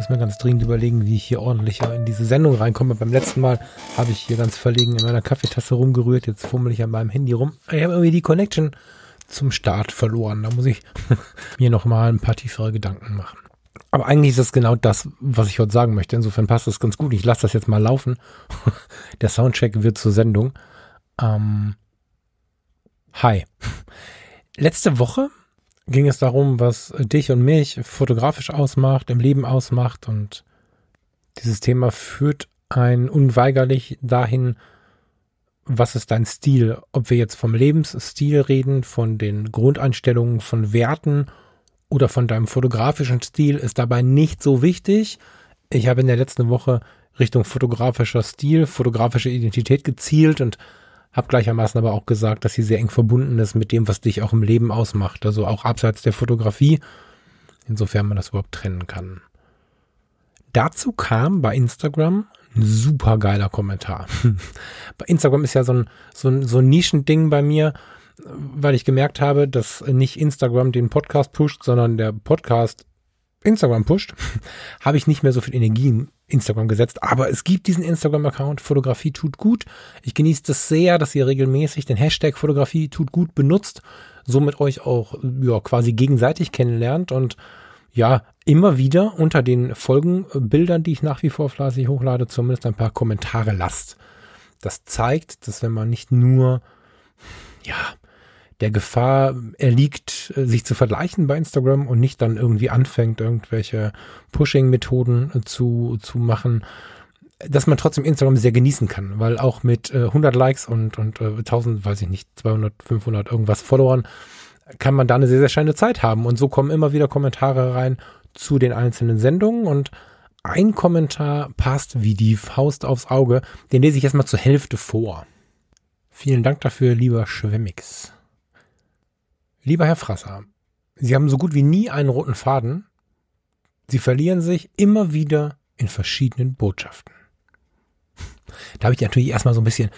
Muss mir ganz dringend überlegen, wie ich hier ordentlicher in diese Sendung reinkomme. Beim letzten Mal habe ich hier ganz verlegen in meiner Kaffeetasse rumgerührt. Jetzt fummel ich an meinem Handy rum. Ich habe irgendwie die Connection zum Start verloren. Da muss ich mir noch mal ein paar tiefere Gedanken machen. Aber eigentlich ist das genau das, was ich heute sagen möchte. Insofern passt das ganz gut. Ich lasse das jetzt mal laufen. Der Soundcheck wird zur Sendung. Ähm, hi. Letzte Woche ging es darum, was dich und mich fotografisch ausmacht, im Leben ausmacht. Und dieses Thema führt ein unweigerlich dahin, was ist dein Stil? Ob wir jetzt vom Lebensstil reden, von den Grundeinstellungen, von Werten oder von deinem fotografischen Stil, ist dabei nicht so wichtig. Ich habe in der letzten Woche Richtung fotografischer Stil, fotografische Identität gezielt und habe gleichermaßen aber auch gesagt, dass sie sehr eng verbunden ist mit dem, was dich auch im Leben ausmacht. Also auch abseits der Fotografie, insofern man das überhaupt trennen kann. Dazu kam bei Instagram ein super geiler Kommentar. bei Instagram ist ja so ein, so ein, so ein Nischending bei mir, weil ich gemerkt habe, dass nicht Instagram den Podcast pusht, sondern der Podcast Instagram pusht, habe ich nicht mehr so viel Energie Instagram gesetzt. Aber es gibt diesen Instagram-Account, Fotografie tut gut. Ich genieße das sehr, dass ihr regelmäßig den Hashtag Fotografie tut gut benutzt, somit euch auch ja, quasi gegenseitig kennenlernt und ja, immer wieder unter den Folgenbildern, die ich nach wie vor fleißig hochlade, zumindest ein paar Kommentare lasst. Das zeigt, dass wenn man nicht nur ja, der Gefahr erliegt, äh, sich zu vergleichen bei Instagram und nicht dann irgendwie anfängt, irgendwelche Pushing-Methoden äh, zu, zu machen, dass man trotzdem Instagram sehr genießen kann, weil auch mit äh, 100 Likes und, und äh, 1000, weiß ich nicht, 200, 500 irgendwas Followern, kann man da eine sehr, sehr schöne Zeit haben. Und so kommen immer wieder Kommentare rein zu den einzelnen Sendungen und ein Kommentar passt wie die Faust aufs Auge. Den lese ich erstmal zur Hälfte vor. Vielen Dank dafür, lieber Schwemmix. Lieber Herr Frasser, Sie haben so gut wie nie einen roten Faden. Sie verlieren sich immer wieder in verschiedenen Botschaften. Da habe ich natürlich erstmal so ein bisschen,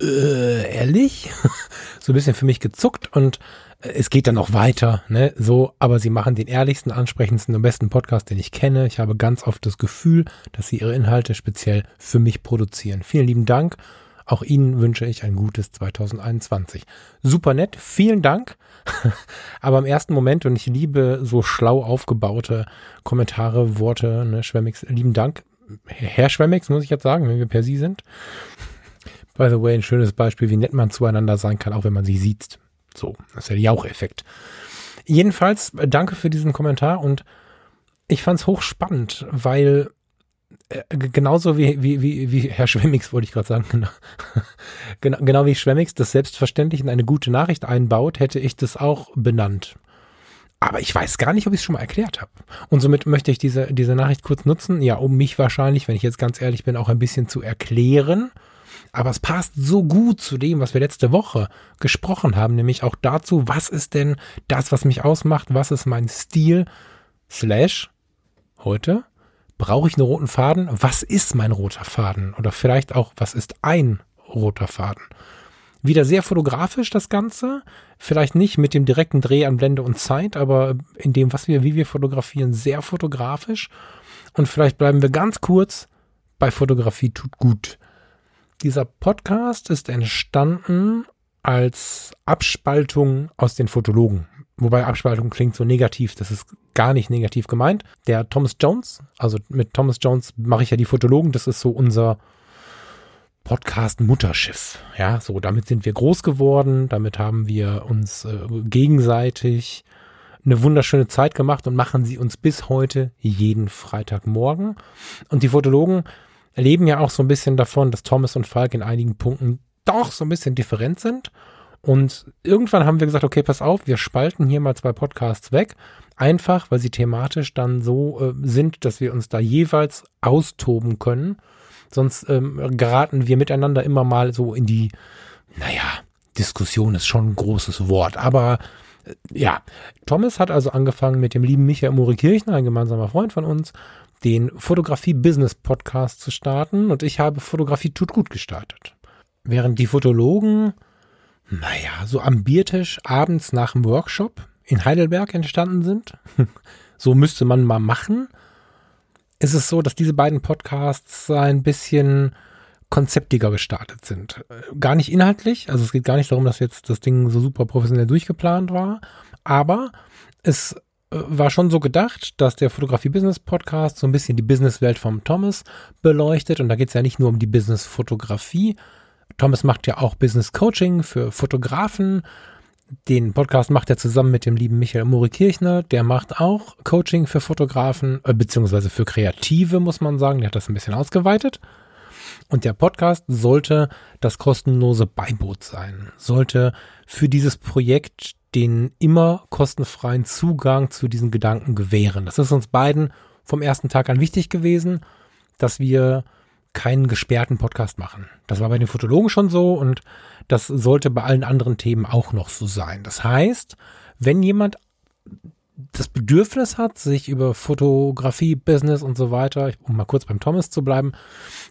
äh, ehrlich, so ein bisschen für mich gezuckt und äh, es geht dann noch weiter, ne, so, aber sie machen den ehrlichsten, ansprechendsten und besten Podcast, den ich kenne. Ich habe ganz oft das Gefühl, dass sie ihre Inhalte speziell für mich produzieren. Vielen lieben Dank auch Ihnen wünsche ich ein gutes 2021. Super nett, vielen Dank. Aber im ersten Moment, und ich liebe so schlau aufgebaute Kommentare, Worte, ne, Schwemmix, lieben Dank. Herr Schwemmix, muss ich jetzt sagen, wenn wir per Sie sind. By the way, ein schönes Beispiel, wie nett man zueinander sein kann, auch wenn man sich sieht. So, das ist ja der Jaucheffekt. Jedenfalls, danke für diesen Kommentar und ich fand es hochspannend, weil äh, genauso wie, wie, wie, wie Herr Schwemmix, wollte ich gerade sagen, genau. genau, genau wie Schwemmix das selbstverständlich in eine gute Nachricht einbaut, hätte ich das auch benannt. Aber ich weiß gar nicht, ob ich es schon mal erklärt habe. Und somit möchte ich diese, diese Nachricht kurz nutzen, ja, um mich wahrscheinlich, wenn ich jetzt ganz ehrlich bin, auch ein bisschen zu erklären. Aber es passt so gut zu dem, was wir letzte Woche gesprochen haben, nämlich auch dazu, was ist denn das, was mich ausmacht, was ist mein Stil, slash, heute, Brauche ich einen roten Faden? Was ist mein roter Faden? Oder vielleicht auch, was ist ein roter Faden? Wieder sehr fotografisch das Ganze. Vielleicht nicht mit dem direkten Dreh an Blende und Zeit, aber in dem, was wir, wie wir fotografieren, sehr fotografisch. Und vielleicht bleiben wir ganz kurz bei Fotografie tut gut. Dieser Podcast ist entstanden als Abspaltung aus den Fotologen. Wobei Abspaltung klingt so negativ, das ist gar nicht negativ gemeint. Der Thomas Jones, also mit Thomas Jones mache ich ja die Fotologen, das ist so unser Podcast-Mutterschiff. Ja, so damit sind wir groß geworden, damit haben wir uns äh, gegenseitig eine wunderschöne Zeit gemacht und machen sie uns bis heute jeden Freitagmorgen. Und die Fotologen leben ja auch so ein bisschen davon, dass Thomas und Falk in einigen Punkten doch so ein bisschen different sind und irgendwann haben wir gesagt, okay, pass auf, wir spalten hier mal zwei Podcasts weg. Einfach, weil sie thematisch dann so äh, sind, dass wir uns da jeweils austoben können. Sonst ähm, geraten wir miteinander immer mal so in die, naja, Diskussion ist schon ein großes Wort, aber äh, ja, Thomas hat also angefangen mit dem lieben Michael Murikirchner, ein gemeinsamer Freund von uns, den Fotografie-Business-Podcast zu starten und ich habe Fotografie tut gut gestartet. Während die Fotologen, naja, so am Biertisch abends nach dem Workshop in Heidelberg entstanden sind, so müsste man mal machen, ist es so, dass diese beiden Podcasts ein bisschen konzeptiger gestartet sind. Gar nicht inhaltlich, also es geht gar nicht darum, dass jetzt das Ding so super professionell durchgeplant war, aber es äh, war schon so gedacht, dass der Fotografie-Business-Podcast so ein bisschen die Businesswelt vom Thomas beleuchtet und da geht es ja nicht nur um die Business-Fotografie. Thomas macht ja auch Business-Coaching für Fotografen. Den Podcast macht er zusammen mit dem lieben Michael Mori Kirchner. Der macht auch Coaching für Fotografen, äh, beziehungsweise für Kreative, muss man sagen. Der hat das ein bisschen ausgeweitet. Und der Podcast sollte das kostenlose Beiboot sein, sollte für dieses Projekt den immer kostenfreien Zugang zu diesen Gedanken gewähren. Das ist uns beiden vom ersten Tag an wichtig gewesen, dass wir keinen gesperrten Podcast machen. Das war bei den Fotologen schon so und das sollte bei allen anderen Themen auch noch so sein. Das heißt, wenn jemand das Bedürfnis hat, sich über Fotografie, Business und so weiter, um mal kurz beim Thomas zu bleiben,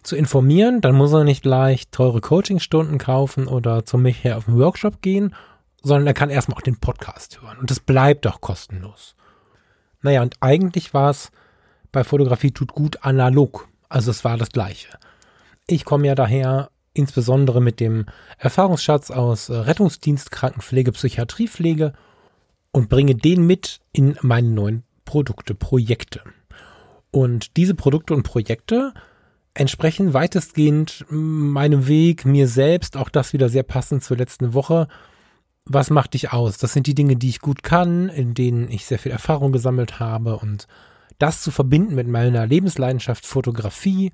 zu informieren, dann muss er nicht gleich teure Coachingstunden kaufen oder zum Michael auf den Workshop gehen, sondern er kann erstmal auch den Podcast hören. Und das bleibt auch kostenlos. Naja, und eigentlich war es bei Fotografie tut gut analog. Also es war das Gleiche. Ich komme ja daher insbesondere mit dem Erfahrungsschatz aus Rettungsdienst, Krankenpflege, Psychiatriepflege und bringe den mit in meine neuen Produkte, Projekte. Und diese Produkte und Projekte entsprechen weitestgehend meinem Weg, mir selbst, auch das wieder sehr passend zur letzten Woche. Was macht dich aus? Das sind die Dinge, die ich gut kann, in denen ich sehr viel Erfahrung gesammelt habe und das zu verbinden mit meiner Lebensleidenschaft Fotografie,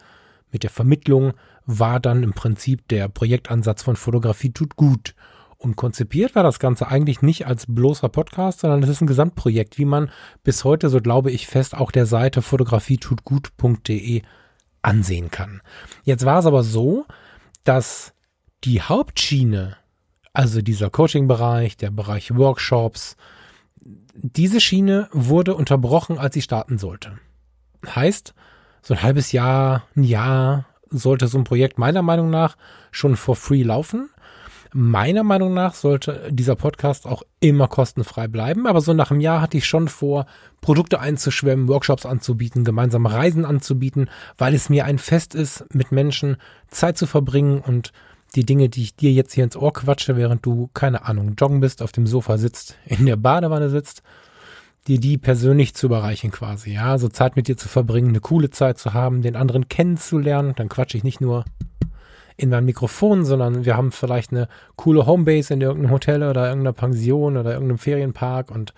mit der Vermittlung, war dann im Prinzip der Projektansatz von Fotografie tut gut. Und konzipiert war das Ganze eigentlich nicht als bloßer Podcast, sondern es ist ein Gesamtprojekt, wie man bis heute, so glaube ich fest, auch der Seite fotografietutgut.de ansehen kann. Jetzt war es aber so, dass die Hauptschiene, also dieser Coaching-Bereich, der Bereich Workshops, diese Schiene wurde unterbrochen, als sie starten sollte. Heißt, so ein halbes Jahr, ein Jahr sollte so ein Projekt meiner Meinung nach schon for free laufen. Meiner Meinung nach sollte dieser Podcast auch immer kostenfrei bleiben, aber so nach einem Jahr hatte ich schon vor, Produkte einzuschwemmen, Workshops anzubieten, gemeinsame Reisen anzubieten, weil es mir ein Fest ist, mit Menschen Zeit zu verbringen und die Dinge, die ich dir jetzt hier ins Ohr quatsche, während du, keine Ahnung, joggen bist, auf dem Sofa sitzt, in der Badewanne sitzt, dir die persönlich zu überreichen quasi, ja, so Zeit mit dir zu verbringen, eine coole Zeit zu haben, den anderen kennenzulernen, dann quatsche ich nicht nur in mein Mikrofon, sondern wir haben vielleicht eine coole Homebase in irgendeinem Hotel oder irgendeiner Pension oder irgendeinem Ferienpark und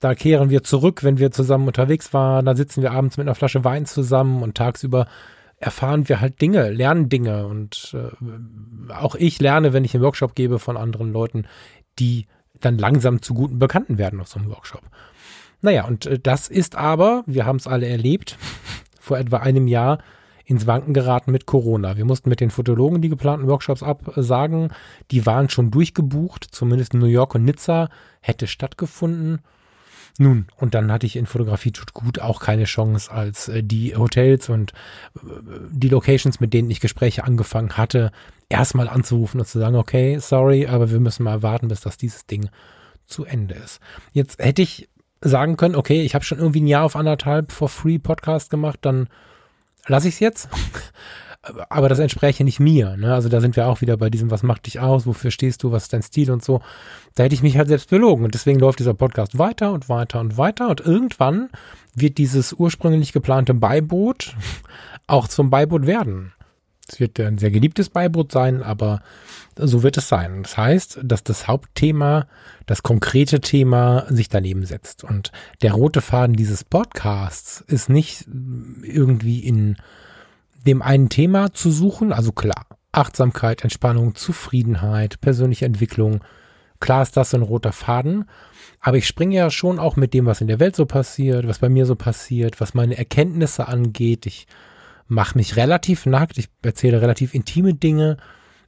da kehren wir zurück, wenn wir zusammen unterwegs waren, da sitzen wir abends mit einer Flasche Wein zusammen und tagsüber erfahren wir halt Dinge, lernen Dinge und äh, auch ich lerne, wenn ich einen Workshop gebe von anderen Leuten, die dann langsam zu guten Bekannten werden auf so einem Workshop. Naja, und äh, das ist aber, wir haben es alle erlebt, vor etwa einem Jahr ins Wanken geraten mit Corona. Wir mussten mit den Fotologen die geplanten Workshops absagen. Die waren schon durchgebucht, zumindest in New York und Nizza hätte stattgefunden. Nun, und dann hatte ich in Fotografie tut gut auch keine Chance, als äh, die Hotels und äh, die Locations, mit denen ich Gespräche angefangen hatte, erstmal anzurufen und zu sagen, okay, sorry, aber wir müssen mal warten, bis das dieses Ding zu Ende ist. Jetzt hätte ich sagen können, okay, ich habe schon irgendwie ein Jahr auf anderthalb for free Podcast gemacht, dann lasse ich es jetzt. Aber das entspräche nicht mir. Ne? Also da sind wir auch wieder bei diesem, was macht dich aus, wofür stehst du, was ist dein Stil und so. Da hätte ich mich halt selbst belogen. Und deswegen läuft dieser Podcast weiter und weiter und weiter. Und irgendwann wird dieses ursprünglich geplante Beiboot auch zum Beiboot werden. Es wird ein sehr geliebtes Beiboot sein, aber so wird es sein. Das heißt, dass das Hauptthema, das konkrete Thema sich daneben setzt. Und der rote Faden dieses Podcasts ist nicht irgendwie in dem einen Thema zu suchen. Also klar, Achtsamkeit, Entspannung, Zufriedenheit, persönliche Entwicklung. Klar ist das so ein roter Faden. Aber ich springe ja schon auch mit dem, was in der Welt so passiert, was bei mir so passiert, was meine Erkenntnisse angeht. Ich mache mich relativ nackt, ich erzähle relativ intime Dinge,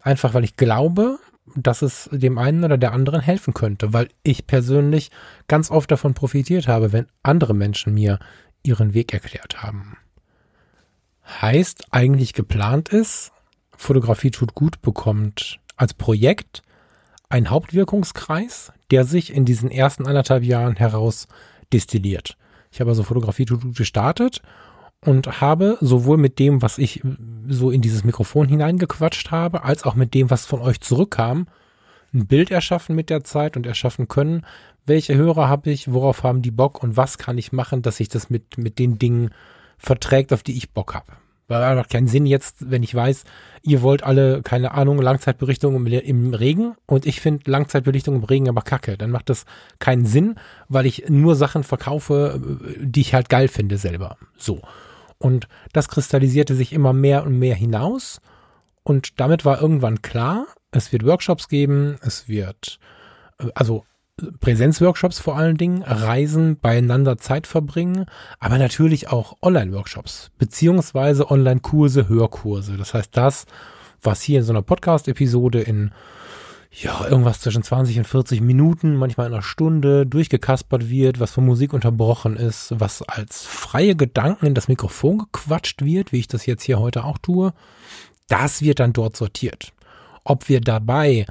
einfach weil ich glaube, dass es dem einen oder der anderen helfen könnte, weil ich persönlich ganz oft davon profitiert habe, wenn andere Menschen mir ihren Weg erklärt haben. Heißt, eigentlich geplant ist, Fotografie tut gut bekommt als Projekt ein Hauptwirkungskreis, der sich in diesen ersten anderthalb Jahren heraus destilliert. Ich habe also Fotografie tut gut gestartet und habe sowohl mit dem, was ich so in dieses Mikrofon hineingequatscht habe, als auch mit dem, was von euch zurückkam, ein Bild erschaffen mit der Zeit und erschaffen können. Welche Hörer habe ich, worauf haben die Bock und was kann ich machen, dass sich das mit, mit den Dingen verträgt, auf die ich Bock habe. Weil einfach keinen Sinn jetzt, wenn ich weiß, ihr wollt alle, keine Ahnung, Langzeitberichtung im, im Regen und ich finde Langzeitbelichtung im Regen aber kacke. Dann macht das keinen Sinn, weil ich nur Sachen verkaufe, die ich halt geil finde selber. So. Und das kristallisierte sich immer mehr und mehr hinaus. Und damit war irgendwann klar, es wird Workshops geben, es wird, also Präsenzworkshops vor allen Dingen, Reisen, beieinander Zeit verbringen, aber natürlich auch Online-Workshops, beziehungsweise Online-Kurse, Hörkurse. Das heißt, das, was hier in so einer Podcast-Episode in ja, irgendwas zwischen 20 und 40 Minuten, manchmal in einer Stunde durchgekaspert wird, was von Musik unterbrochen ist, was als freie Gedanken in das Mikrofon gequatscht wird, wie ich das jetzt hier heute auch tue, das wird dann dort sortiert. Ob wir dabei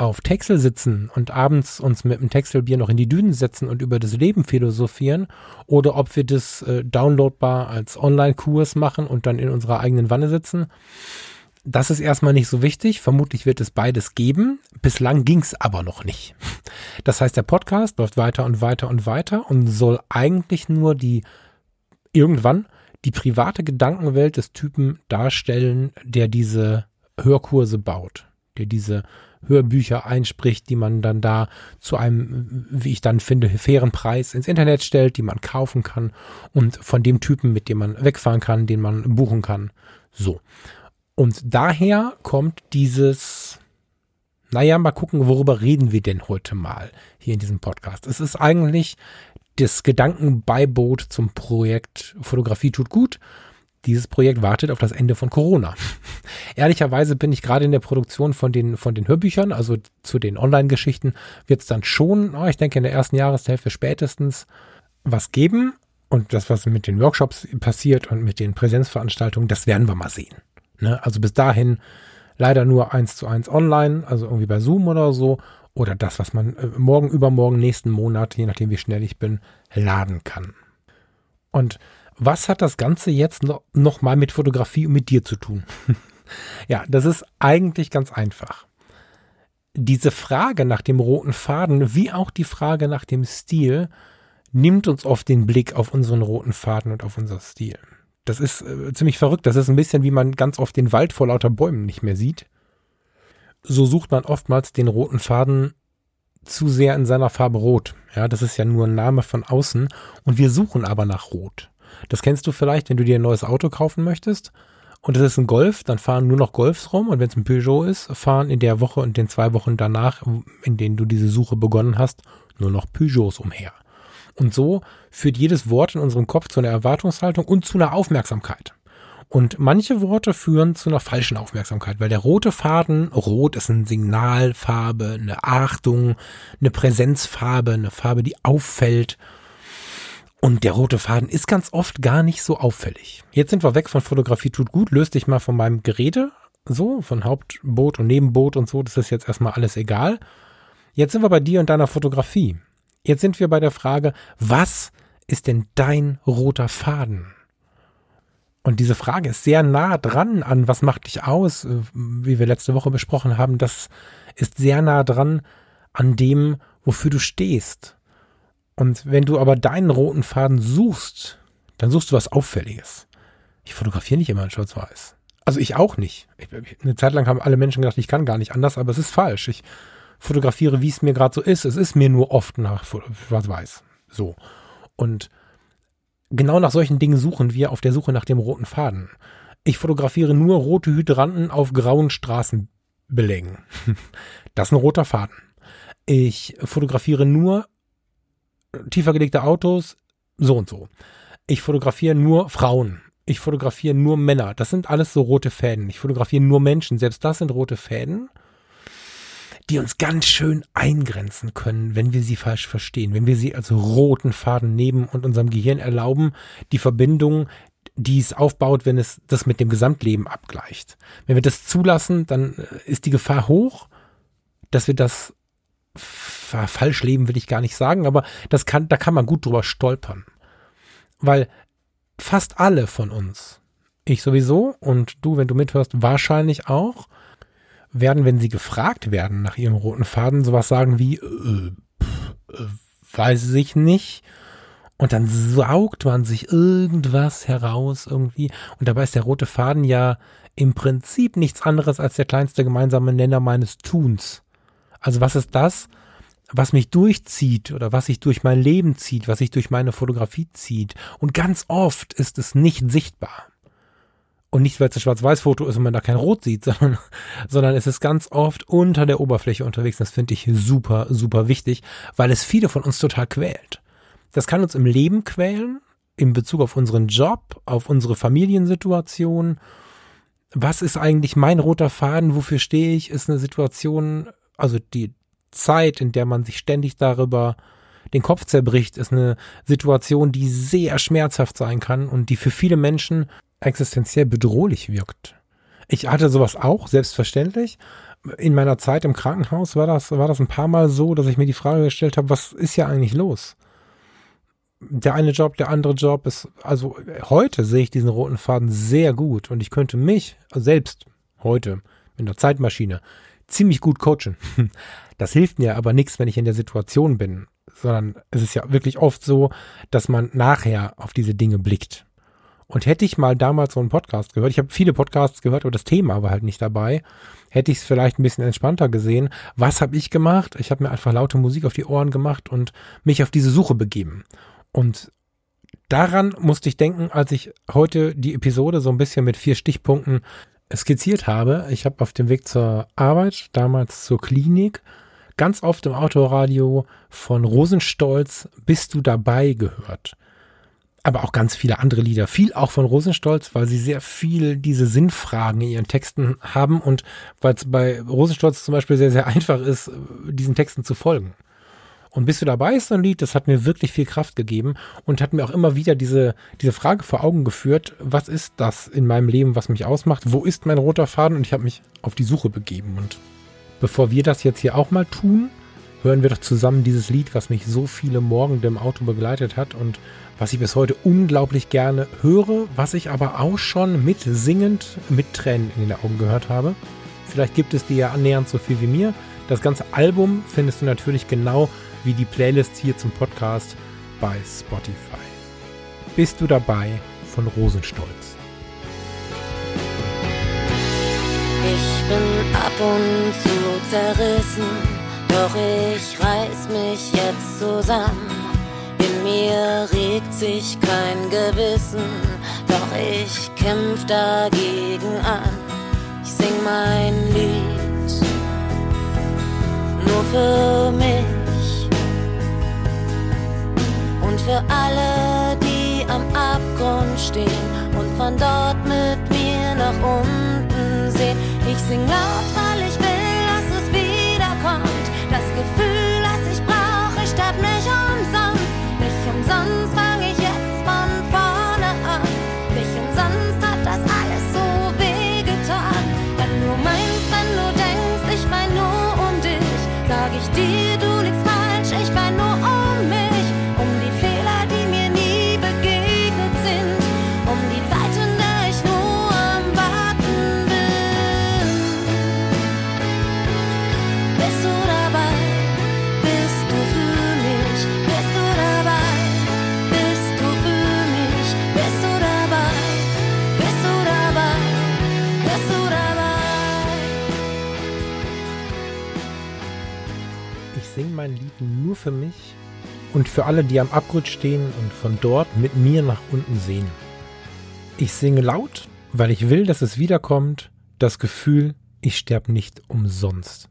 auf Texel sitzen und abends uns mit einem Texelbier noch in die Dünen setzen und über das Leben philosophieren oder ob wir das äh, downloadbar als Online-Kurs machen und dann in unserer eigenen Wanne sitzen. Das ist erstmal nicht so wichtig. Vermutlich wird es beides geben. Bislang ging es aber noch nicht. Das heißt, der Podcast läuft weiter und weiter und weiter und soll eigentlich nur die irgendwann die private Gedankenwelt des Typen darstellen, der diese Hörkurse baut, der diese Hörbücher einspricht, die man dann da zu einem, wie ich dann finde, fairen Preis ins Internet stellt, die man kaufen kann und von dem Typen, mit dem man wegfahren kann, den man buchen kann. So. Und daher kommt dieses, naja, mal gucken, worüber reden wir denn heute mal hier in diesem Podcast. Es ist eigentlich das Gedankenbeiboot zum Projekt Fotografie tut gut dieses Projekt wartet auf das Ende von Corona. Ehrlicherweise bin ich gerade in der Produktion von den, von den Hörbüchern, also zu den Online-Geschichten, wird es dann schon, oh, ich denke in der ersten Jahreshälfte spätestens, was geben. Und das, was mit den Workshops passiert und mit den Präsenzveranstaltungen, das werden wir mal sehen. Ne? Also bis dahin leider nur eins zu eins online, also irgendwie bei Zoom oder so. Oder das, was man äh, morgen, übermorgen, nächsten Monat, je nachdem wie schnell ich bin, laden kann. Und was hat das Ganze jetzt noch, noch mal mit Fotografie und mit dir zu tun? ja, das ist eigentlich ganz einfach. Diese Frage nach dem roten Faden, wie auch die Frage nach dem Stil, nimmt uns oft den Blick auf unseren roten Faden und auf unser Stil. Das ist äh, ziemlich verrückt. Das ist ein bisschen wie man ganz oft den Wald vor lauter Bäumen nicht mehr sieht. So sucht man oftmals den roten Faden zu sehr in seiner Farbe rot. Ja, das ist ja nur ein Name von außen und wir suchen aber nach rot. Das kennst du vielleicht, wenn du dir ein neues Auto kaufen möchtest und es ist ein Golf, dann fahren nur noch Golfs rum und wenn es ein Peugeot ist, fahren in der Woche und den zwei Wochen danach, in denen du diese Suche begonnen hast, nur noch Peugeots umher. Und so führt jedes Wort in unserem Kopf zu einer Erwartungshaltung und zu einer Aufmerksamkeit. Und manche Worte führen zu einer falschen Aufmerksamkeit, weil der rote Faden, rot ist eine Signalfarbe, eine Achtung, eine Präsenzfarbe, eine Farbe, die auffällt und der rote Faden ist ganz oft gar nicht so auffällig. Jetzt sind wir weg von Fotografie tut gut, löst dich mal von meinem Geräte, so, von Hauptboot und Nebenboot und so, das ist jetzt erstmal alles egal. Jetzt sind wir bei dir und deiner Fotografie. Jetzt sind wir bei der Frage, was ist denn dein roter Faden? Und diese Frage ist sehr nah dran an, was macht dich aus, äh, wie wir letzte Woche besprochen haben. Das ist sehr nah dran an dem, wofür du stehst. Und wenn du aber deinen roten Faden suchst, dann suchst du was Auffälliges. Ich fotografiere nicht immer in Schwarz-Weiß. Also ich auch nicht. Ich, eine Zeit lang haben alle Menschen gedacht, ich kann gar nicht anders, aber es ist falsch. Ich fotografiere, wie es mir gerade so ist. Es ist mir nur oft nach Schwarz-Weiß. So. Und genau nach solchen Dingen suchen wir auf der Suche nach dem roten Faden. Ich fotografiere nur rote Hydranten auf grauen Straßenbelägen. Das ist ein roter Faden. Ich fotografiere nur tiefer gelegte Autos, so und so. Ich fotografiere nur Frauen. Ich fotografiere nur Männer. Das sind alles so rote Fäden. Ich fotografiere nur Menschen. Selbst das sind rote Fäden. die uns ganz schön eingrenzen können, wenn wir sie falsch verstehen, wenn wir sie als roten Faden neben und unserem Gehirn erlauben, die Verbindung, die es aufbaut, wenn es das mit dem Gesamtleben abgleicht. Wenn wir das zulassen, dann äh, ist die Gefahr hoch, dass wir das falsch leben, will ich gar nicht sagen, aber das kann, da kann man gut drüber stolpern. Weil fast alle von uns, ich sowieso und du, wenn du mithörst, wahrscheinlich auch, werden, wenn sie gefragt werden nach ihrem roten Faden, sowas sagen wie, äh, pff, äh, weiß ich nicht. Und dann saugt man sich irgendwas heraus irgendwie. Und dabei ist der rote Faden ja im Prinzip nichts anderes als der kleinste gemeinsame Nenner meines Tuns. Also was ist das, was mich durchzieht oder was sich durch mein Leben zieht, was sich durch meine Fotografie zieht? Und ganz oft ist es nicht sichtbar. Und nicht, weil es ein Schwarz-Weiß-Foto ist und man da kein Rot sieht, sondern, sondern es ist ganz oft unter der Oberfläche unterwegs. Das finde ich super, super wichtig, weil es viele von uns total quält. Das kann uns im Leben quälen, in Bezug auf unseren Job, auf unsere Familiensituation. Was ist eigentlich mein roter Faden? Wofür stehe ich? Ist eine Situation, also die Zeit, in der man sich ständig darüber den Kopf zerbricht, ist eine Situation, die sehr schmerzhaft sein kann und die für viele Menschen existenziell bedrohlich wirkt. Ich hatte sowas auch, selbstverständlich. In meiner Zeit im Krankenhaus war das, war das ein paar Mal so, dass ich mir die Frage gestellt habe, was ist ja eigentlich los? Der eine Job, der andere Job ist, also heute sehe ich diesen roten Faden sehr gut und ich könnte mich selbst heute in der Zeitmaschine ziemlich gut coachen. Das hilft mir aber nichts, wenn ich in der Situation bin, sondern es ist ja wirklich oft so, dass man nachher auf diese Dinge blickt und hätte ich mal damals so einen Podcast gehört, ich habe viele Podcasts gehört, aber das Thema war halt nicht dabei, hätte ich es vielleicht ein bisschen entspannter gesehen. Was habe ich gemacht? Ich habe mir einfach laute Musik auf die Ohren gemacht und mich auf diese Suche begeben. Und daran musste ich denken, als ich heute die Episode so ein bisschen mit vier Stichpunkten skizziert habe. Ich habe auf dem Weg zur Arbeit, damals zur Klinik, ganz oft im Autoradio von Rosenstolz Bist du dabei gehört aber auch ganz viele andere Lieder. Viel auch von Rosenstolz, weil sie sehr viel diese Sinnfragen in ihren Texten haben und weil es bei Rosenstolz zum Beispiel sehr, sehr einfach ist, diesen Texten zu folgen. Und bist du dabei ist so ein Lied, das hat mir wirklich viel Kraft gegeben und hat mir auch immer wieder diese, diese Frage vor Augen geführt, was ist das in meinem Leben, was mich ausmacht? Wo ist mein roter Faden? Und ich habe mich auf die Suche begeben. Und bevor wir das jetzt hier auch mal tun, hören wir doch zusammen dieses Lied, was mich so viele Morgen im Auto begleitet hat und was ich bis heute unglaublich gerne höre, was ich aber auch schon mit singend, mit Tränen in den Augen gehört habe. Vielleicht gibt es dir ja annähernd so viel wie mir. Das ganze Album findest du natürlich genau wie die Playlist hier zum Podcast bei Spotify. Bist du dabei von Rosenstolz? Ich bin ab und zu zerrissen, doch ich reiß mich jetzt zusammen in mir regt sich kein Gewissen, doch ich kämpf dagegen an. Ich sing mein Lied nur für mich und für alle, die am Abgrund stehen und von dort mit mir nach unten sehen. Ich sing laut, nur für mich und für alle, die am Abgrund stehen und von dort mit mir nach unten sehen. Ich singe laut, weil ich will, dass es wiederkommt, das Gefühl, ich sterb nicht umsonst.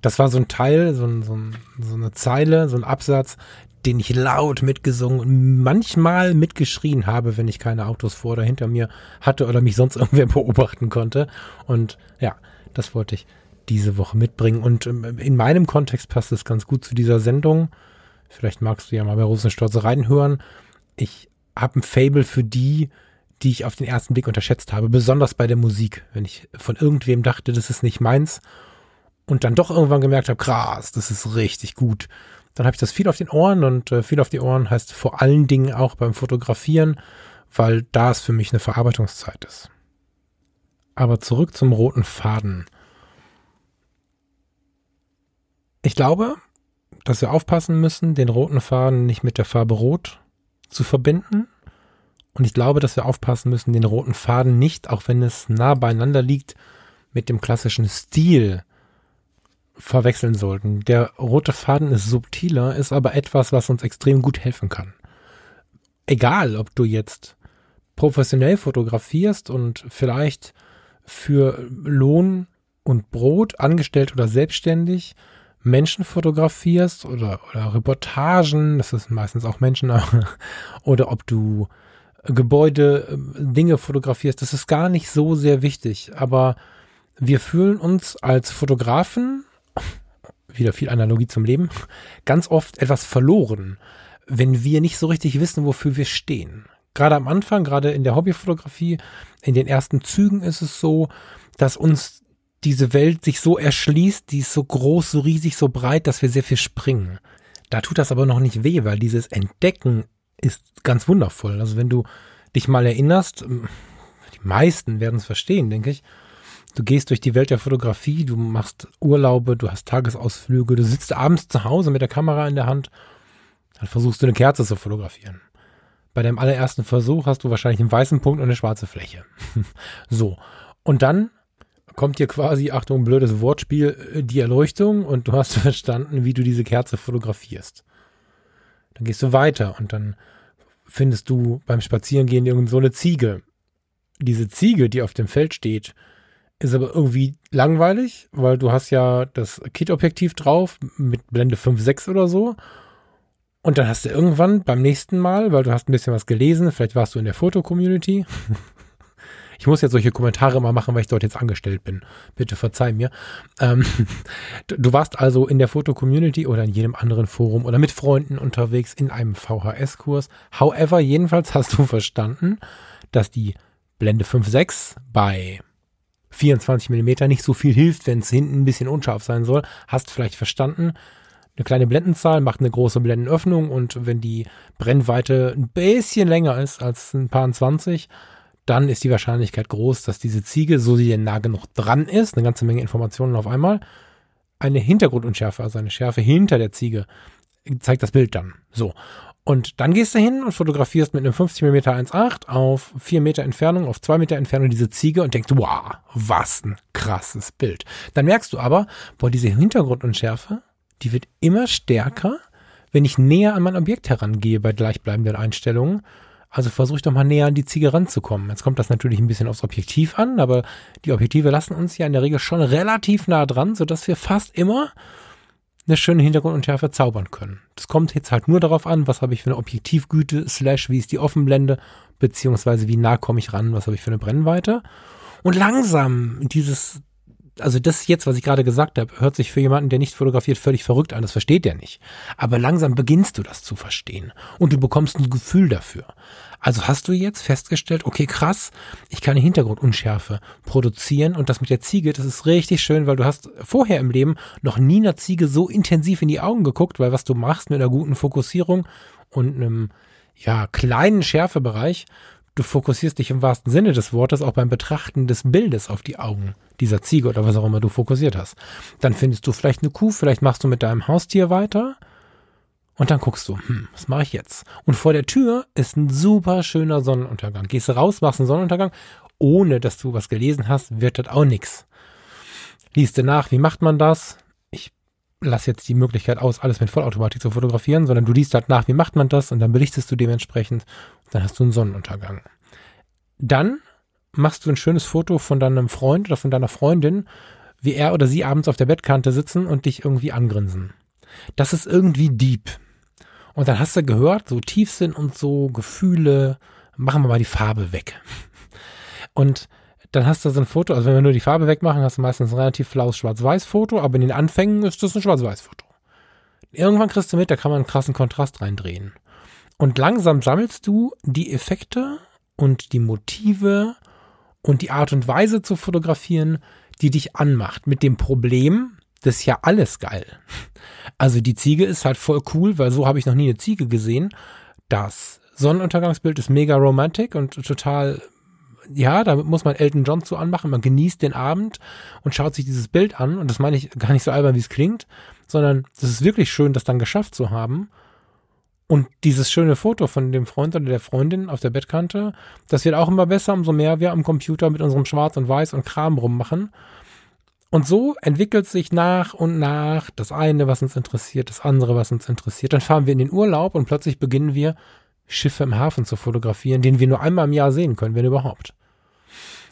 Das war so ein Teil, so, ein, so, ein, so eine Zeile, so ein Absatz, den ich laut mitgesungen und manchmal mitgeschrien habe, wenn ich keine Autos vor oder hinter mir hatte oder mich sonst irgendwer beobachten konnte. Und ja, das wollte ich diese Woche mitbringen. Und ähm, in meinem Kontext passt es ganz gut zu dieser Sendung. Vielleicht magst du ja mal bei Rosenstolz reinhören. Ich habe ein Fable für die, die ich auf den ersten Blick unterschätzt habe, besonders bei der Musik. Wenn ich von irgendwem dachte, das ist nicht meins und dann doch irgendwann gemerkt habe, krass, das ist richtig gut. Dann habe ich das viel auf den Ohren und äh, viel auf die Ohren heißt vor allen Dingen auch beim Fotografieren, weil da es für mich eine Verarbeitungszeit ist. Aber zurück zum roten Faden. Ich glaube, dass wir aufpassen müssen, den roten Faden nicht mit der Farbe Rot zu verbinden. Und ich glaube, dass wir aufpassen müssen, den roten Faden nicht, auch wenn es nah beieinander liegt, mit dem klassischen Stil verwechseln sollten. Der rote Faden ist subtiler, ist aber etwas, was uns extrem gut helfen kann. Egal, ob du jetzt professionell fotografierst und vielleicht für Lohn und Brot, angestellt oder selbstständig, Menschen fotografierst oder, oder Reportagen, das ist meistens auch Menschen, oder ob du Gebäude, äh, Dinge fotografierst, das ist gar nicht so sehr wichtig. Aber wir fühlen uns als Fotografen, wieder viel Analogie zum Leben, ganz oft etwas verloren, wenn wir nicht so richtig wissen, wofür wir stehen. Gerade am Anfang, gerade in der Hobbyfotografie, in den ersten Zügen ist es so, dass uns diese Welt sich so erschließt, die ist so groß, so riesig, so breit, dass wir sehr viel springen. Da tut das aber noch nicht weh, weil dieses Entdecken ist ganz wundervoll. Also wenn du dich mal erinnerst, ähm, die meisten werden es verstehen, denke ich. Du gehst durch die Welt der Fotografie, du machst Urlaube, du hast Tagesausflüge, du sitzt abends zu Hause mit der Kamera in der Hand, dann versuchst du eine Kerze zu fotografieren. Bei deinem allerersten Versuch hast du wahrscheinlich einen weißen Punkt und eine schwarze Fläche. so. Und dann kommt dir quasi, Achtung, blödes Wortspiel, äh, die Erleuchtung und du hast verstanden, wie du diese Kerze fotografierst. Dann gehst du weiter und dann findest du beim Spazierengehen irgend so eine Ziege. Diese Ziege, die auf dem Feld steht, ist aber irgendwie langweilig, weil du hast ja das Kit-Objektiv drauf mit Blende 5.6 oder so. Und dann hast du irgendwann beim nächsten Mal, weil du hast ein bisschen was gelesen, vielleicht warst du in der Foto-Community, Ich muss jetzt solche Kommentare mal machen, weil ich dort jetzt angestellt bin. Bitte verzeih mir. Ähm, du warst also in der Foto-Community oder in jedem anderen Forum oder mit Freunden unterwegs in einem VHS-Kurs. However, jedenfalls hast du verstanden, dass die Blende 5.6 bei 24 mm nicht so viel hilft, wenn es hinten ein bisschen unscharf sein soll. Hast vielleicht verstanden, eine kleine Blendenzahl macht eine große Blendenöffnung und wenn die Brennweite ein bisschen länger ist als ein paar 20, dann ist die Wahrscheinlichkeit groß, dass diese Ziege, so sie denn nah genug dran ist, eine ganze Menge Informationen auf einmal, eine Hintergrundunschärfe, also eine Schärfe hinter der Ziege, zeigt das Bild dann. So. Und dann gehst du hin und fotografierst mit einem 50 mm 1.8 auf 4 Meter Entfernung, auf 2 Meter Entfernung diese Ziege und denkst, wow, was ein krasses Bild. Dann merkst du aber, boah, diese Hintergrundunschärfe, die wird immer stärker, wenn ich näher an mein Objekt herangehe bei gleichbleibenden Einstellungen. Also versuche ich doch mal näher an die Ziege ranzukommen. Jetzt kommt das natürlich ein bisschen aufs Objektiv an, aber die Objektive lassen uns ja in der Regel schon relativ nah dran, sodass wir fast immer eine schöne Hintergrundunschärfe zaubern können. Das kommt jetzt halt nur darauf an, was habe ich für eine Objektivgüte, slash, wie ist die Offenblende, beziehungsweise wie nah komme ich ran, was habe ich für eine Brennweite. Und langsam dieses also das jetzt, was ich gerade gesagt habe, hört sich für jemanden, der nicht fotografiert, völlig verrückt an. Das versteht er nicht. Aber langsam beginnst du das zu verstehen und du bekommst ein Gefühl dafür. Also hast du jetzt festgestellt, okay, krass, ich kann eine Hintergrundunschärfe produzieren und das mit der Ziege, das ist richtig schön, weil du hast vorher im Leben noch nie einer Ziege so intensiv in die Augen geguckt, weil was du machst mit einer guten Fokussierung und einem ja, kleinen Schärfebereich, du fokussierst dich im wahrsten Sinne des Wortes auch beim Betrachten des Bildes auf die Augen dieser Ziege oder was auch immer du fokussiert hast. Dann findest du vielleicht eine Kuh, vielleicht machst du mit deinem Haustier weiter und dann guckst du, hm, was mache ich jetzt? Und vor der Tür ist ein super schöner Sonnenuntergang. Gehst du raus, machst einen Sonnenuntergang, ohne dass du was gelesen hast, wird das auch nix. Liest du nach, wie macht man das? Ich lass jetzt die Möglichkeit aus, alles mit Vollautomatik zu fotografieren, sondern du liest halt nach, wie macht man das und dann belichtest du dementsprechend, dann hast du einen Sonnenuntergang. Dann machst du ein schönes Foto von deinem Freund oder von deiner Freundin, wie er oder sie abends auf der Bettkante sitzen und dich irgendwie angrinsen. Das ist irgendwie deep. Und dann hast du gehört, so Tiefsinn und so Gefühle, machen wir mal die Farbe weg. Und dann hast du so ein Foto, also wenn wir nur die Farbe wegmachen, hast du meistens ein relativ flaues Schwarz-Weiß-Foto, aber in den Anfängen ist das ein Schwarz-Weiß-Foto. Irgendwann kriegst du mit, da kann man einen krassen Kontrast reindrehen. Und langsam sammelst du die Effekte und die Motive und die Art und Weise zu fotografieren, die dich anmacht. Mit dem Problem, das ist ja alles geil. Also die Ziege ist halt voll cool, weil so habe ich noch nie eine Ziege gesehen. Das Sonnenuntergangsbild ist mega romantic und total ja, damit muss man Elton John zu anmachen. Man genießt den Abend und schaut sich dieses Bild an. Und das meine ich gar nicht so albern, wie es klingt, sondern das ist wirklich schön, das dann geschafft zu haben. Und dieses schöne Foto von dem Freund oder der Freundin auf der Bettkante, das wird auch immer besser, umso mehr wir am Computer mit unserem Schwarz und Weiß und Kram rummachen. Und so entwickelt sich nach und nach das eine, was uns interessiert, das andere, was uns interessiert. Dann fahren wir in den Urlaub und plötzlich beginnen wir Schiffe im Hafen zu fotografieren, den wir nur einmal im Jahr sehen können, wenn überhaupt.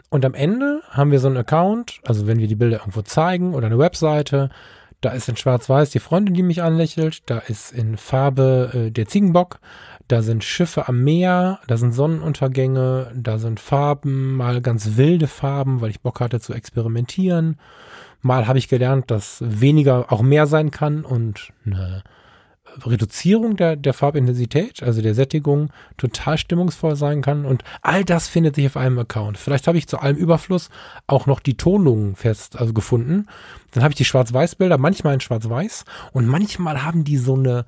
Und am Ende haben wir so einen Account, also wenn wir die Bilder irgendwo zeigen oder eine Webseite, da ist in Schwarz-Weiß die Freundin, die mich anlächelt, da ist in Farbe äh, der Ziegenbock, da sind Schiffe am Meer, da sind Sonnenuntergänge, da sind Farben, mal ganz wilde Farben, weil ich Bock hatte zu experimentieren. Mal habe ich gelernt, dass weniger auch mehr sein kann und eine Reduzierung der, der Farbintensität, also der Sättigung, total stimmungsvoll sein kann. Und all das findet sich auf einem Account. Vielleicht habe ich zu allem Überfluss auch noch die Tonungen fest, also gefunden. Dann habe ich die Schwarz-Weiß-Bilder, manchmal in Schwarz-Weiß und manchmal haben die so eine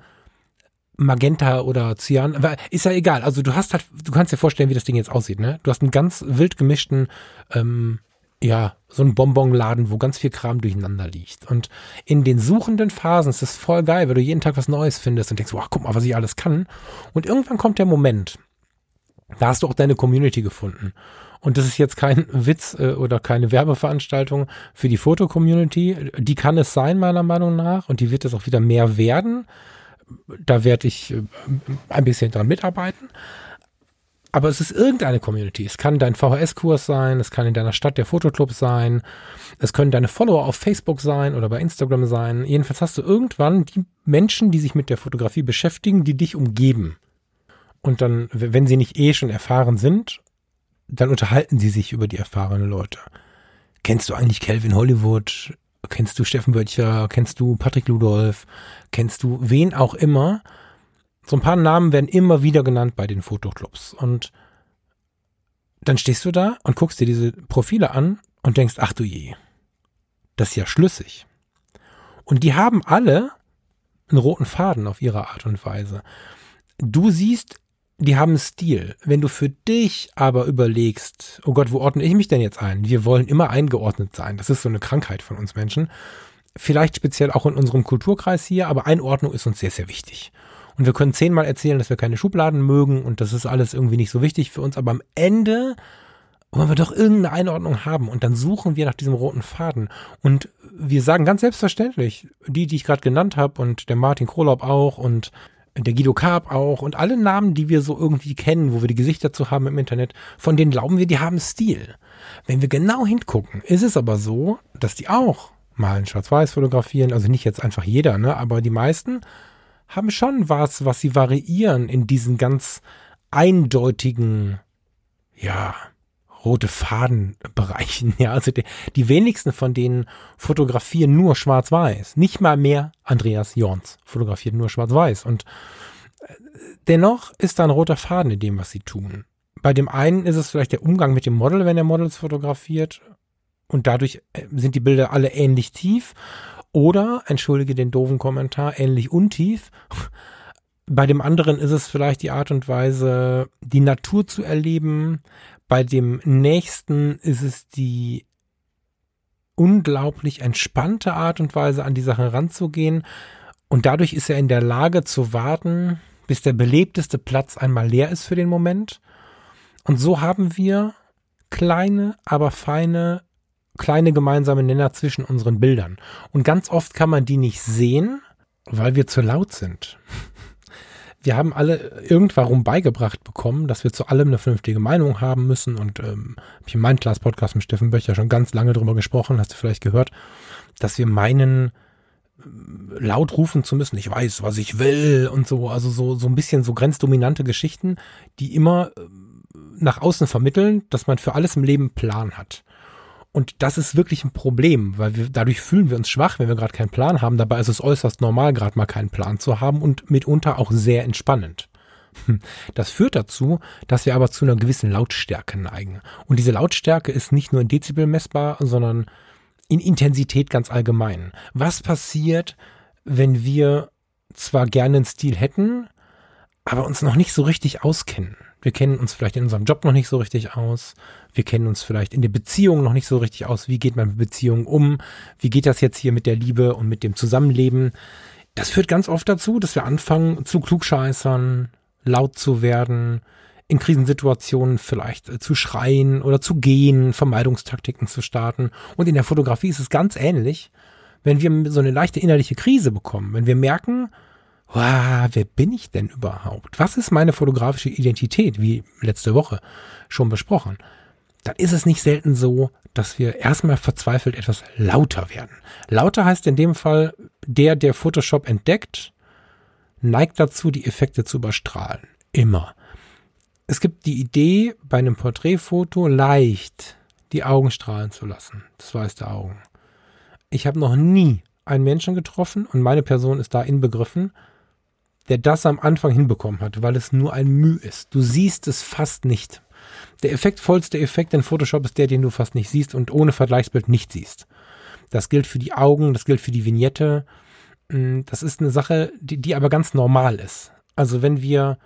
Magenta oder Cyan, ist ja egal. Also du hast halt, du kannst dir vorstellen, wie das Ding jetzt aussieht, ne? Du hast einen ganz wild gemischten ähm, ja, so ein Bonbonladen, wo ganz viel Kram durcheinander liegt. Und in den suchenden Phasen ist es voll geil, weil du jeden Tag was Neues findest und denkst, wow, guck mal, was ich alles kann. Und irgendwann kommt der Moment, da hast du auch deine Community gefunden. Und das ist jetzt kein Witz äh, oder keine Werbeveranstaltung für die Foto-Community. Die kann es sein, meiner Meinung nach. Und die wird es auch wieder mehr werden. Da werde ich äh, ein bisschen dran mitarbeiten. Aber es ist irgendeine Community. Es kann dein VHS-Kurs sein, es kann in deiner Stadt der Fotoclub sein, es können deine Follower auf Facebook sein oder bei Instagram sein. Jedenfalls hast du irgendwann die Menschen, die sich mit der Fotografie beschäftigen, die dich umgeben. Und dann, wenn sie nicht eh schon erfahren sind, dann unterhalten sie sich über die erfahrenen Leute. Kennst du eigentlich Calvin Hollywood? Kennst du Steffen Böttcher? Kennst du Patrick Ludolf? Kennst du wen auch immer? So ein paar Namen werden immer wieder genannt bei den Fotoclubs. Und dann stehst du da und guckst dir diese Profile an und denkst, ach du je, das ist ja schlüssig. Und die haben alle einen roten Faden auf ihre Art und Weise. Du siehst, die haben Stil. Wenn du für dich aber überlegst, oh Gott, wo ordne ich mich denn jetzt ein? Wir wollen immer eingeordnet sein. Das ist so eine Krankheit von uns Menschen. Vielleicht speziell auch in unserem Kulturkreis hier, aber Einordnung ist uns sehr, sehr wichtig. Und wir können zehnmal erzählen, dass wir keine Schubladen mögen und das ist alles irgendwie nicht so wichtig für uns. Aber am Ende wollen wir doch irgendeine Einordnung haben und dann suchen wir nach diesem roten Faden. Und wir sagen ganz selbstverständlich, die, die ich gerade genannt habe und der Martin Krolop auch und der Guido Karp auch und alle Namen, die wir so irgendwie kennen, wo wir die Gesichter zu haben im Internet, von denen glauben wir, die haben Stil. Wenn wir genau hingucken, ist es aber so, dass die auch mal in Schwarz-Weiß fotografieren, also nicht jetzt einfach jeder, ne, aber die meisten haben schon was, was sie variieren in diesen ganz eindeutigen, ja, rote Fadenbereichen. Ja, also die, die wenigsten von denen fotografieren nur schwarz-weiß. Nicht mal mehr Andreas Jorns fotografiert nur schwarz-weiß. Und äh, dennoch ist da ein roter Faden in dem, was sie tun. Bei dem einen ist es vielleicht der Umgang mit dem Model, wenn er Models fotografiert. Und dadurch äh, sind die Bilder alle ähnlich tief. Oder, entschuldige den doofen Kommentar, ähnlich untief. Bei dem anderen ist es vielleicht die Art und Weise, die Natur zu erleben. Bei dem nächsten ist es die unglaublich entspannte Art und Weise, an die Sache ranzugehen. Und dadurch ist er in der Lage zu warten, bis der belebteste Platz einmal leer ist für den Moment. Und so haben wir kleine, aber feine kleine gemeinsame Nenner zwischen unseren Bildern. Und ganz oft kann man die nicht sehen, weil wir zu laut sind. Wir haben alle irgendwann beigebracht bekommen, dass wir zu allem eine vernünftige Meinung haben müssen. Und ähm, habe ich in meinem Class-Podcast mit Steffen Böcher schon ganz lange drüber gesprochen, hast du vielleicht gehört, dass wir meinen, äh, laut rufen zu müssen, ich weiß, was ich will und so, also so, so ein bisschen so grenzdominante Geschichten, die immer äh, nach außen vermitteln, dass man für alles im Leben Plan hat. Und das ist wirklich ein Problem, weil wir, dadurch fühlen wir uns schwach, wenn wir gerade keinen Plan haben. Dabei ist es äußerst normal, gerade mal keinen Plan zu haben und mitunter auch sehr entspannend. Hm. Das führt dazu, dass wir aber zu einer gewissen Lautstärke neigen. Und diese Lautstärke ist nicht nur in Dezibel messbar, sondern in Intensität ganz allgemein. Was passiert, wenn wir zwar gerne einen Stil hätten, aber uns noch nicht so richtig auskennen? Wir kennen uns vielleicht in unserem Job noch nicht so richtig aus. Wir kennen uns vielleicht in der Beziehung noch nicht so richtig aus. Wie geht man mit Beziehungen um? Wie geht das jetzt hier mit der Liebe und mit dem Zusammenleben? Das führt ganz oft dazu, dass wir anfangen zu klugscheißern, laut zu werden, in Krisensituationen vielleicht äh, zu schreien oder zu gehen, Vermeidungstaktiken zu starten. Und in der Fotografie ist es ganz ähnlich, wenn wir so eine leichte innerliche Krise bekommen, wenn wir merken, wow, wer bin ich denn überhaupt? Was ist meine fotografische Identität, wie letzte Woche schon besprochen? Dann ist es nicht selten so, dass wir erstmal verzweifelt etwas lauter werden. Lauter heißt in dem Fall, der, der Photoshop entdeckt, neigt dazu, die Effekte zu überstrahlen. Immer. Es gibt die Idee, bei einem Porträtfoto leicht die Augen strahlen zu lassen. Das weiß der Augen. Ich habe noch nie einen Menschen getroffen und meine Person ist da inbegriffen, der das am Anfang hinbekommen hat, weil es nur ein Mühe ist. Du siehst es fast nicht. Der effektvollste Effekt in Photoshop ist der, den du fast nicht siehst und ohne Vergleichsbild nicht siehst. Das gilt für die Augen, das gilt für die Vignette. Mm, das ist eine Sache, die, die aber ganz normal ist. Also wenn wir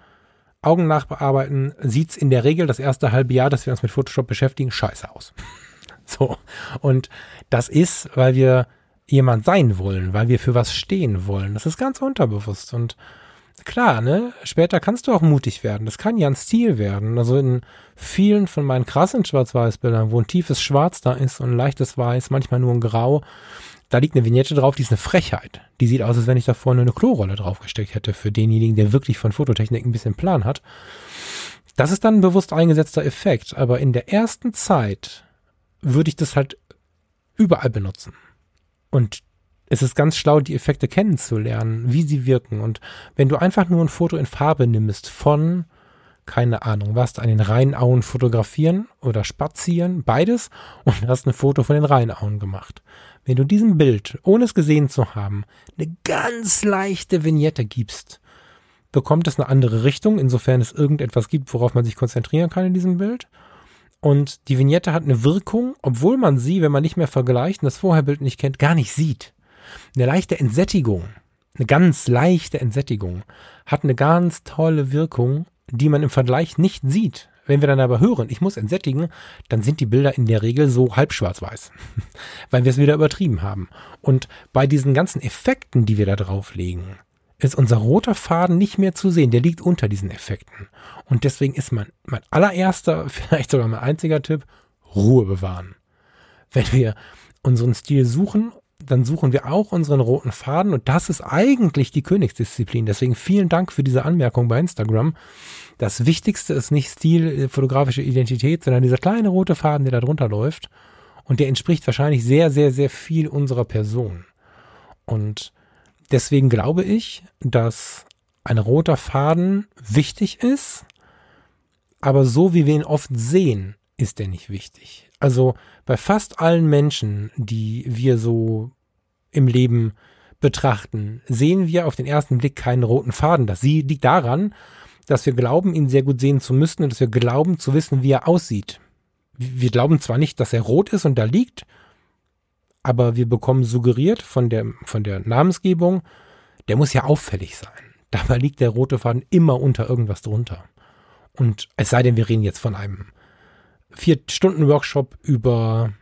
Augen nachbearbeiten, sieht es in der Regel das erste halbe Jahr, dass wir uns mit Photoshop beschäftigen, scheiße aus. so. Und das ist, weil wir jemand sein wollen, weil wir für was stehen wollen. Das ist ganz unterbewusst. Und klar, ne, später kannst du auch mutig werden. Das kann ja ein Stil werden. Also in vielen von meinen krassen Schwarz-Weiß-Bildern, wo ein tiefes Schwarz da ist und ein leichtes Weiß, manchmal nur ein Grau, da liegt eine Vignette drauf, die ist eine Frechheit. Die sieht aus, als wenn ich da vorne eine Klorolle draufgesteckt hätte für denjenigen, der wirklich von Fototechnik ein bisschen Plan hat. Das ist dann ein bewusst eingesetzter Effekt. Aber in der ersten Zeit würde ich das halt überall benutzen. Und es ist ganz schlau, die Effekte kennenzulernen, wie sie wirken. Und wenn du einfach nur ein Foto in Farbe nimmst von, keine Ahnung, was, an den Rheinauen fotografieren oder spazieren, beides, und hast ein Foto von den Rheinauen gemacht. Wenn du diesem Bild, ohne es gesehen zu haben, eine ganz leichte Vignette gibst, bekommt es eine andere Richtung, insofern es irgendetwas gibt, worauf man sich konzentrieren kann in diesem Bild. Und die Vignette hat eine Wirkung, obwohl man sie, wenn man nicht mehr vergleicht und das Vorherbild nicht kennt, gar nicht sieht. Eine leichte Entsättigung, eine ganz leichte Entsättigung hat eine ganz tolle Wirkung, die man im Vergleich nicht sieht. Wenn wir dann aber hören, ich muss entsättigen, dann sind die Bilder in der Regel so halb schwarz-weiß, weil wir es wieder übertrieben haben. Und bei diesen ganzen Effekten, die wir da drauflegen, ist unser roter Faden nicht mehr zu sehen. Der liegt unter diesen Effekten. Und deswegen ist mein, mein allererster, vielleicht sogar mein einziger Tipp, Ruhe bewahren. Wenn wir unseren Stil suchen dann suchen wir auch unseren roten Faden und das ist eigentlich die Königsdisziplin. Deswegen vielen Dank für diese Anmerkung bei Instagram. Das Wichtigste ist nicht Stil, äh, fotografische Identität, sondern dieser kleine rote Faden, der da drunter läuft. Und der entspricht wahrscheinlich sehr, sehr, sehr viel unserer Person. Und deswegen glaube ich, dass ein roter Faden wichtig ist, aber so wie wir ihn oft sehen, ist er nicht wichtig. Also bei fast allen Menschen, die wir so im Leben betrachten, sehen wir auf den ersten Blick keinen roten Faden. Das liegt daran, dass wir glauben, ihn sehr gut sehen zu müssen und dass wir glauben zu wissen, wie er aussieht. Wir glauben zwar nicht, dass er rot ist und da liegt, aber wir bekommen suggeriert von der, von der Namensgebung, der muss ja auffällig sein. Dabei liegt der rote Faden immer unter irgendwas drunter. Und es sei denn, wir reden jetzt von einem vier Stunden Workshop über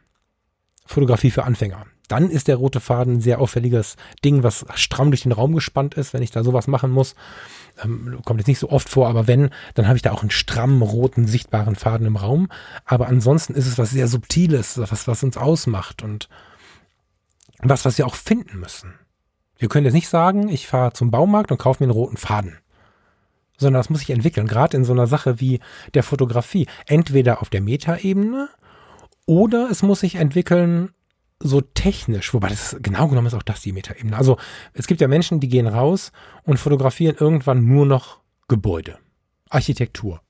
Fotografie für Anfänger. Dann ist der rote Faden ein sehr auffälliges Ding, was stramm durch den Raum gespannt ist, wenn ich da sowas machen muss. Ähm, kommt jetzt nicht so oft vor, aber wenn, dann habe ich da auch einen strammen, roten, sichtbaren Faden im Raum. Aber ansonsten ist es was sehr Subtiles, was, was uns ausmacht und was, was wir auch finden müssen. Wir können jetzt nicht sagen, ich fahre zum Baumarkt und kaufe mir einen roten Faden sondern das muss sich entwickeln, gerade in so einer Sache wie der Fotografie. Entweder auf der Metaebene oder es muss sich entwickeln so technisch, wobei das genau genommen ist auch das die Metaebene. Also es gibt ja Menschen, die gehen raus und fotografieren irgendwann nur noch Gebäude, Architektur.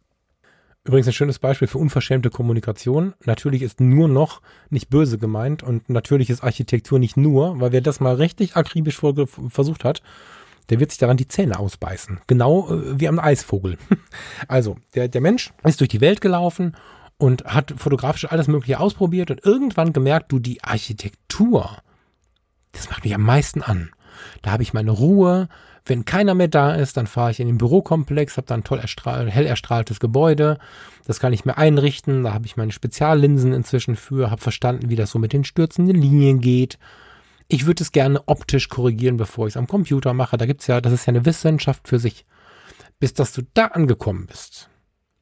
Übrigens ein schönes Beispiel für unverschämte Kommunikation. Natürlich ist nur noch nicht böse gemeint und natürlich ist Architektur nicht nur, weil wer das mal richtig akribisch versucht hat, der wird sich daran die Zähne ausbeißen. Genau äh, wie am Eisvogel. also, der, der Mensch ist durch die Welt gelaufen und hat fotografisch alles Mögliche ausprobiert und irgendwann gemerkt, du, die Architektur, das macht mich am meisten an. Da habe ich meine Ruhe. Wenn keiner mehr da ist, dann fahre ich in den Bürokomplex, habe da ein toll erstrahl, hell erstrahltes Gebäude. Das kann ich mir einrichten. Da habe ich meine Speziallinsen inzwischen für, habe verstanden, wie das so mit den stürzenden Linien geht. Ich würde es gerne optisch korrigieren, bevor ich es am Computer mache. Da gibt's ja, das ist ja eine Wissenschaft für sich. Bis dass du da angekommen bist.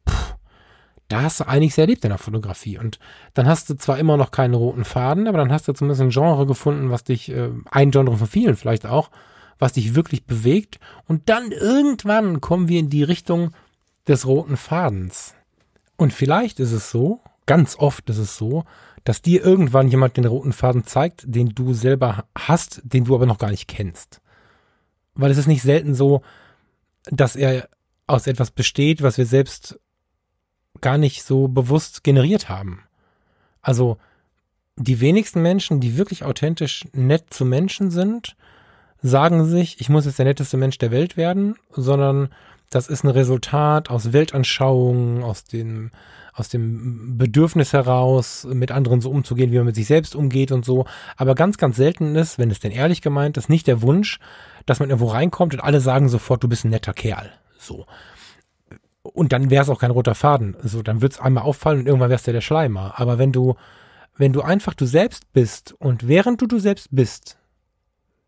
Puh, da hast du einiges erlebt in der Fotografie. Und dann hast du zwar immer noch keinen roten Faden, aber dann hast du zumindest ein Genre gefunden, was dich, äh, ein Genre von vielen vielleicht auch, was dich wirklich bewegt. Und dann irgendwann kommen wir in die Richtung des roten Fadens. Und vielleicht ist es so, ganz oft ist es so, dass dir irgendwann jemand den roten Faden zeigt, den du selber hast, den du aber noch gar nicht kennst. Weil es ist nicht selten so, dass er aus etwas besteht, was wir selbst gar nicht so bewusst generiert haben. Also die wenigsten Menschen, die wirklich authentisch nett zu Menschen sind, sagen sich, ich muss jetzt der netteste Mensch der Welt werden, sondern das ist ein Resultat aus Weltanschauungen, aus den aus dem Bedürfnis heraus, mit anderen so umzugehen, wie man mit sich selbst umgeht und so. Aber ganz, ganz selten ist, wenn es denn ehrlich gemeint ist, nicht der Wunsch, dass man irgendwo reinkommt und alle sagen sofort, du bist ein netter Kerl. So. Und dann wäre es auch kein roter Faden. So, dann wird es einmal auffallen und irgendwann wärst du der Schleimer. Aber wenn du, wenn du einfach du selbst bist und während du du selbst bist,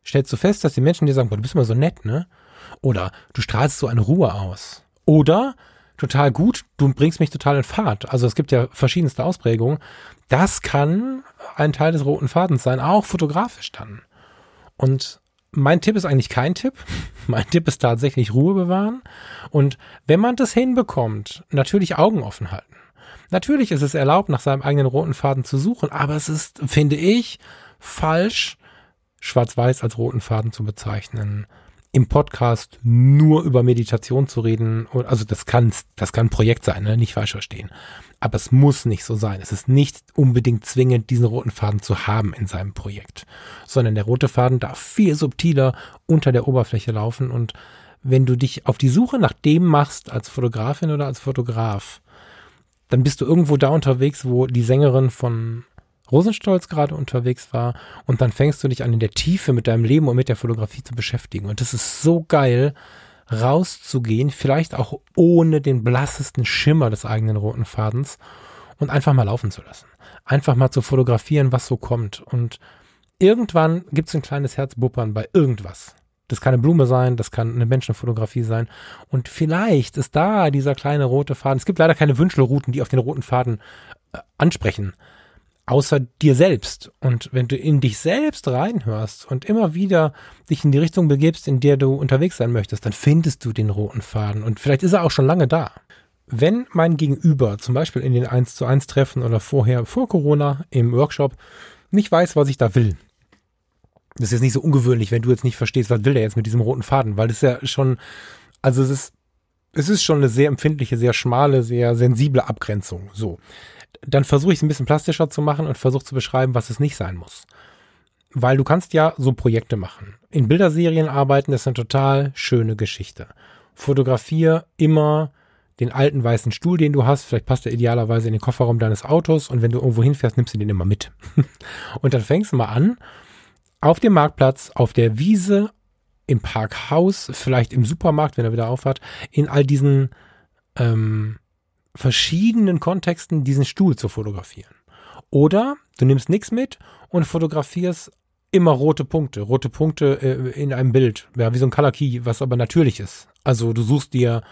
stellst du fest, dass die Menschen dir sagen, boah, du bist immer so nett, ne? Oder du strahlst so eine Ruhe aus. Oder total gut, du bringst mich total in Fahrt. Also es gibt ja verschiedenste Ausprägungen. Das kann ein Teil des roten Fadens sein, auch fotografisch dann. Und mein Tipp ist eigentlich kein Tipp. Mein Tipp ist tatsächlich Ruhe bewahren. Und wenn man das hinbekommt, natürlich Augen offen halten. Natürlich ist es erlaubt, nach seinem eigenen roten Faden zu suchen, aber es ist, finde ich, falsch, schwarz-weiß als roten Faden zu bezeichnen im Podcast nur über Meditation zu reden, also das kann, das kann ein Projekt sein, ne? nicht falsch verstehen. Aber es muss nicht so sein. Es ist nicht unbedingt zwingend, diesen roten Faden zu haben in seinem Projekt, sondern der rote Faden darf viel subtiler unter der Oberfläche laufen und wenn du dich auf die Suche nach dem machst als Fotografin oder als Fotograf, dann bist du irgendwo da unterwegs, wo die Sängerin von Rosenstolz gerade unterwegs war und dann fängst du dich an in der Tiefe mit deinem Leben und mit der Fotografie zu beschäftigen. Und das ist so geil, rauszugehen, vielleicht auch ohne den blassesten Schimmer des eigenen roten Fadens und einfach mal laufen zu lassen. Einfach mal zu fotografieren, was so kommt. Und irgendwann gibt es ein kleines Herzbuppern bei irgendwas. Das kann eine Blume sein, das kann eine Menschenfotografie sein. Und vielleicht ist da dieser kleine rote Faden. Es gibt leider keine Wünschelrouten, die auf den roten Faden äh, ansprechen außer dir selbst. Und wenn du in dich selbst reinhörst und immer wieder dich in die Richtung begibst, in der du unterwegs sein möchtest, dann findest du den roten Faden. Und vielleicht ist er auch schon lange da. Wenn mein Gegenüber, zum Beispiel in den 1 zu 1 Treffen oder vorher, vor Corona im Workshop, nicht weiß, was ich da will. Das ist jetzt nicht so ungewöhnlich, wenn du jetzt nicht verstehst, was will der jetzt mit diesem roten Faden, weil das ist ja schon, also es ist, es ist schon eine sehr empfindliche, sehr schmale, sehr sensible Abgrenzung. So dann versuche ich es ein bisschen plastischer zu machen und versuche zu beschreiben, was es nicht sein muss. Weil du kannst ja so Projekte machen. In Bilderserien arbeiten ist eine total schöne Geschichte. Fotografiere immer den alten weißen Stuhl, den du hast. Vielleicht passt er idealerweise in den Kofferraum deines Autos und wenn du irgendwo hinfährst, nimmst du den immer mit. und dann fängst du mal an, auf dem Marktplatz, auf der Wiese, im Parkhaus, vielleicht im Supermarkt, wenn er wieder aufhat, in all diesen ähm, verschiedenen Kontexten diesen Stuhl zu fotografieren. Oder du nimmst nichts mit und fotografierst immer rote Punkte, rote Punkte äh, in einem Bild, ja, wie so ein Color Key, was aber natürlich ist. Also du suchst dir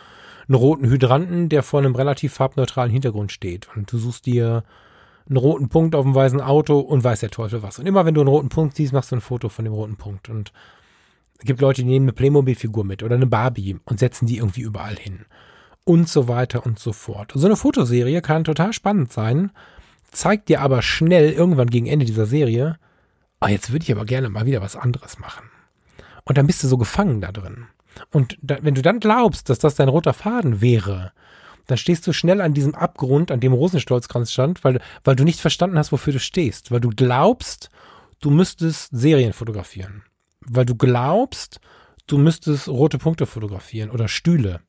einen roten Hydranten, der vor einem relativ farbneutralen Hintergrund steht und du suchst dir einen roten Punkt auf dem weißen Auto und weiß der Teufel was. Und immer wenn du einen roten Punkt siehst, machst du ein Foto von dem roten Punkt und es gibt Leute, die nehmen eine Playmobil-Figur mit oder eine Barbie und setzen die irgendwie überall hin und so weiter und so fort. So eine Fotoserie kann total spannend sein, zeigt dir aber schnell irgendwann gegen Ende dieser Serie, ah, jetzt würde ich aber gerne mal wieder was anderes machen. Und dann bist du so gefangen da drin. Und da, wenn du dann glaubst, dass das dein roter Faden wäre, dann stehst du schnell an diesem Abgrund, an dem Rosenstolzkranz stand, weil, weil du nicht verstanden hast, wofür du stehst, weil du glaubst, du müsstest Serien fotografieren, weil du glaubst, du müsstest rote Punkte fotografieren oder Stühle.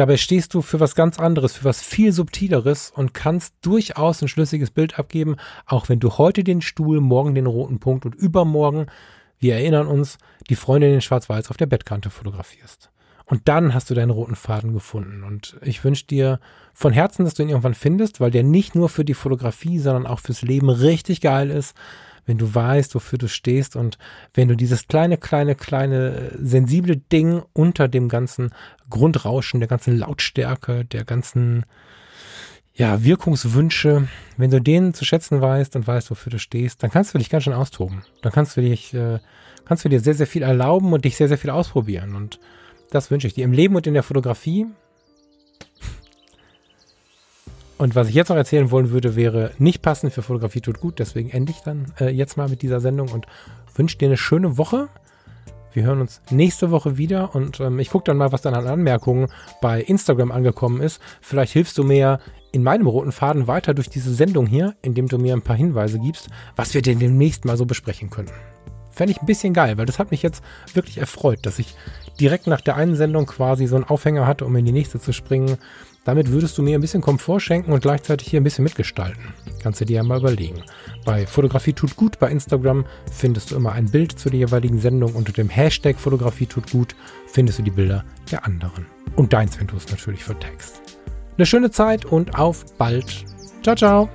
Dabei stehst du für was ganz anderes, für was viel subtileres und kannst durchaus ein schlüssiges Bild abgeben, auch wenn du heute den Stuhl, morgen den roten Punkt und übermorgen, wir erinnern uns, die Freundin in Schwarz-Weiß auf der Bettkante fotografierst. Und dann hast du deinen roten Faden gefunden. Und ich wünsche dir von Herzen, dass du ihn irgendwann findest, weil der nicht nur für die Fotografie, sondern auch fürs Leben richtig geil ist, wenn du weißt, wofür du stehst und wenn du dieses kleine, kleine, kleine, sensible Ding unter dem ganzen Grundrauschen, der ganzen Lautstärke, der ganzen ja, Wirkungswünsche, wenn du denen zu schätzen weißt und weißt, wofür du stehst, dann kannst du dich ganz schön austoben. Dann kannst du dich, äh, kannst du dir sehr, sehr viel erlauben und dich sehr, sehr viel ausprobieren. Und das wünsche ich dir im Leben und in der Fotografie. Und was ich jetzt noch erzählen wollen würde, wäre nicht passend für Fotografie tut gut. Deswegen ende ich dann äh, jetzt mal mit dieser Sendung und wünsche dir eine schöne Woche. Wir hören uns nächste Woche wieder und ähm, ich gucke dann mal, was dann an Anmerkungen bei Instagram angekommen ist. Vielleicht hilfst du mir in meinem roten Faden weiter durch diese Sendung hier, indem du mir ein paar Hinweise gibst, was wir denn demnächst mal so besprechen können. Fände ich ein bisschen geil, weil das hat mich jetzt wirklich erfreut, dass ich direkt nach der einen Sendung quasi so einen Aufhänger hatte, um in die nächste zu springen. Damit würdest du mir ein bisschen Komfort schenken und gleichzeitig hier ein bisschen mitgestalten. Kannst du dir ja mal überlegen. Bei Fotografie tut gut bei Instagram findest du immer ein Bild zu der jeweiligen Sendung. Unter dem Hashtag Fotografie tut gut findest du die Bilder der anderen. Und deins, wenn du es natürlich vertext. Eine schöne Zeit und auf bald. Ciao, ciao.